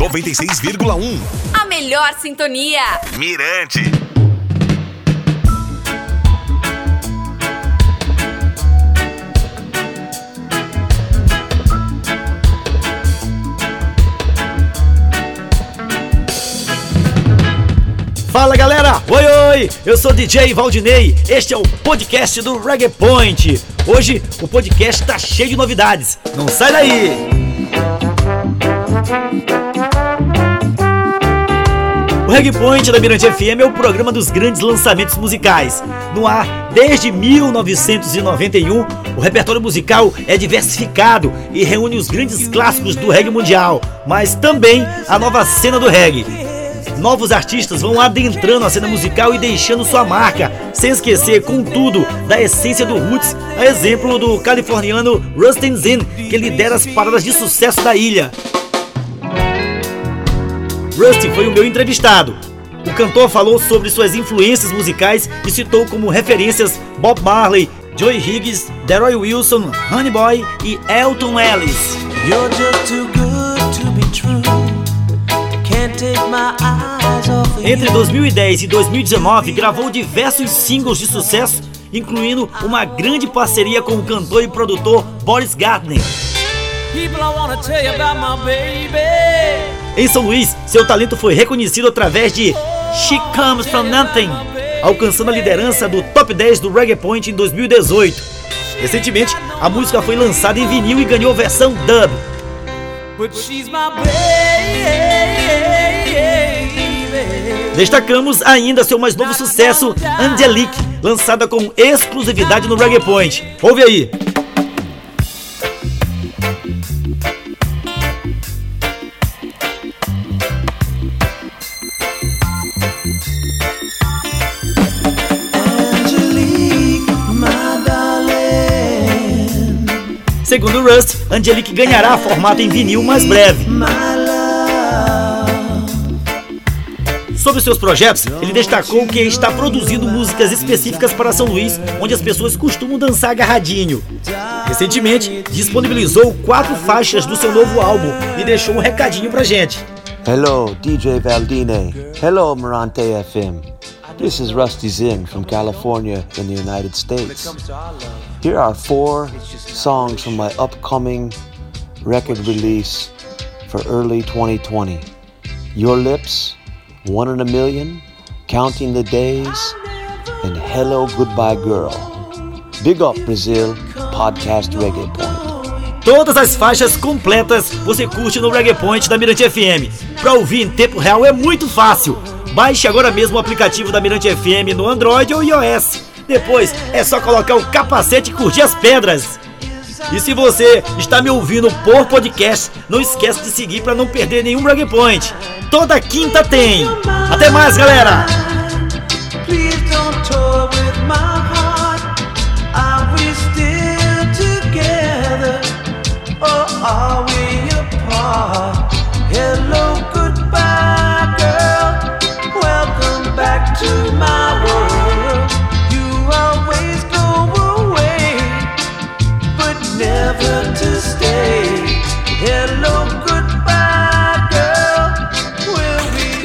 96,1. A melhor sintonia. Mirante. Fala galera, oi oi, eu sou DJ Valdinei, este é o podcast do Reggae Point. Hoje o podcast tá cheio de novidades, não sai daí! O Reggae Point da Mirante FM é o programa dos grandes lançamentos musicais. No ar desde 1991, o repertório musical é diversificado e reúne os grandes clássicos do reggae mundial, mas também a nova cena do reggae. Novos artistas vão adentrando a cena musical e deixando sua marca, sem esquecer, contudo, da essência do roots, a exemplo do californiano Rustin Zinn, que lidera as paradas de sucesso da ilha. Rusty foi o meu entrevistado. O cantor falou sobre suas influências musicais e citou como referências Bob Marley, Joey Higgs, Deroy Wilson, Honey Boy e Elton Ellis. Entre 2010 e 2019, gravou diversos singles de sucesso, incluindo uma grande parceria com o cantor e produtor Boris Gardner. Em São Luís, seu talento foi reconhecido através de She Comes From Nothing, alcançando a liderança do top 10 do Reggae Point em 2018. Recentemente, a música foi lançada em vinil e ganhou versão dub. Destacamos ainda seu mais novo sucesso, Angelique, lançada com exclusividade no Reggae Point. Ouve aí! Segundo Rust, Angelique ganhará formato em vinil mais breve. Sobre seus projetos, ele destacou que está produzindo músicas específicas para São Luís, onde as pessoas costumam dançar agarradinho. Recentemente, disponibilizou quatro faixas do seu novo álbum e deixou um recadinho pra gente. Hello, DJ Valdine. Hello, Morante FM. This is Rusty Zinn from California in the United States. Here are four songs from my upcoming record release for early 2020 Your Lips, One in a Million, Counting the Days, and Hello Goodbye Girl. Big Up Brazil, Podcast Reggae. Todas as faixas completas você curte no Reggae Point da Mirante FM. Para ouvir em tempo real é muito fácil. Baixe agora mesmo o aplicativo da Mirante FM no Android ou iOS. Depois é só colocar o capacete e curtir as pedras. E se você está me ouvindo por podcast, não esquece de seguir para não perder nenhum Reggae Point. Toda quinta tem. Até mais, galera!